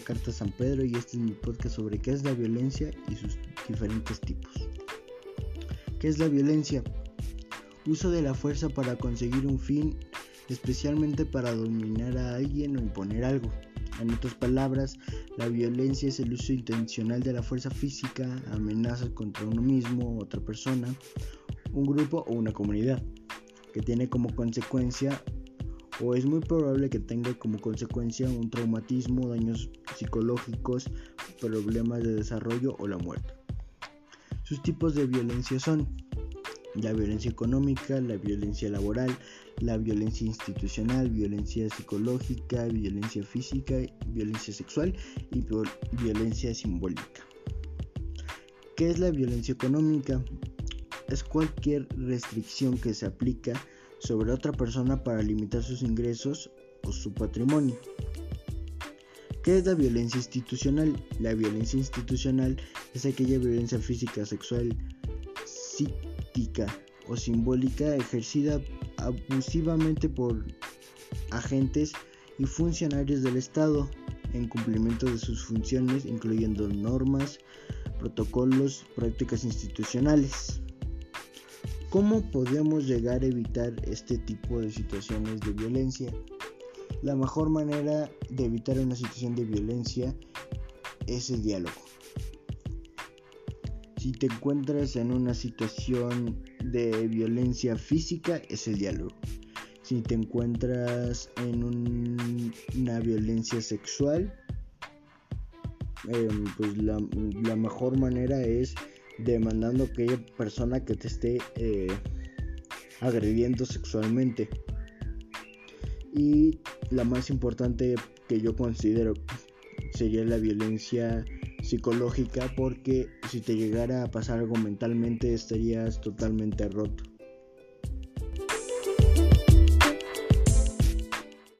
Carta San Pedro y este es mi podcast sobre qué es la violencia y sus diferentes tipos. ¿Qué es la violencia? Uso de la fuerza para conseguir un fin, especialmente para dominar a alguien o imponer algo. En otras palabras, la violencia es el uso intencional de la fuerza física, amenazas contra uno mismo, otra persona, un grupo o una comunidad, que tiene como consecuencia o es muy probable que tenga como consecuencia un traumatismo, daños psicológicos, problemas de desarrollo o la muerte. Sus tipos de violencia son la violencia económica, la violencia laboral, la violencia institucional, violencia psicológica, violencia física, violencia sexual y violencia simbólica. ¿Qué es la violencia económica? Es cualquier restricción que se aplica sobre otra persona para limitar sus ingresos o su patrimonio. ¿Qué es la violencia institucional? La violencia institucional es aquella violencia física, sexual, psíquica o simbólica ejercida abusivamente por agentes y funcionarios del Estado en cumplimiento de sus funciones, incluyendo normas, protocolos, prácticas institucionales. ¿Cómo podemos llegar a evitar este tipo de situaciones de violencia? La mejor manera de evitar una situación de violencia es el diálogo. Si te encuentras en una situación de violencia física, es el diálogo. Si te encuentras en una violencia sexual, em, pues la, la mejor manera es demandando a aquella persona que te esté eh, agrediendo sexualmente. Y la más importante que yo considero sería la violencia psicológica porque si te llegara a pasar algo mentalmente estarías totalmente roto.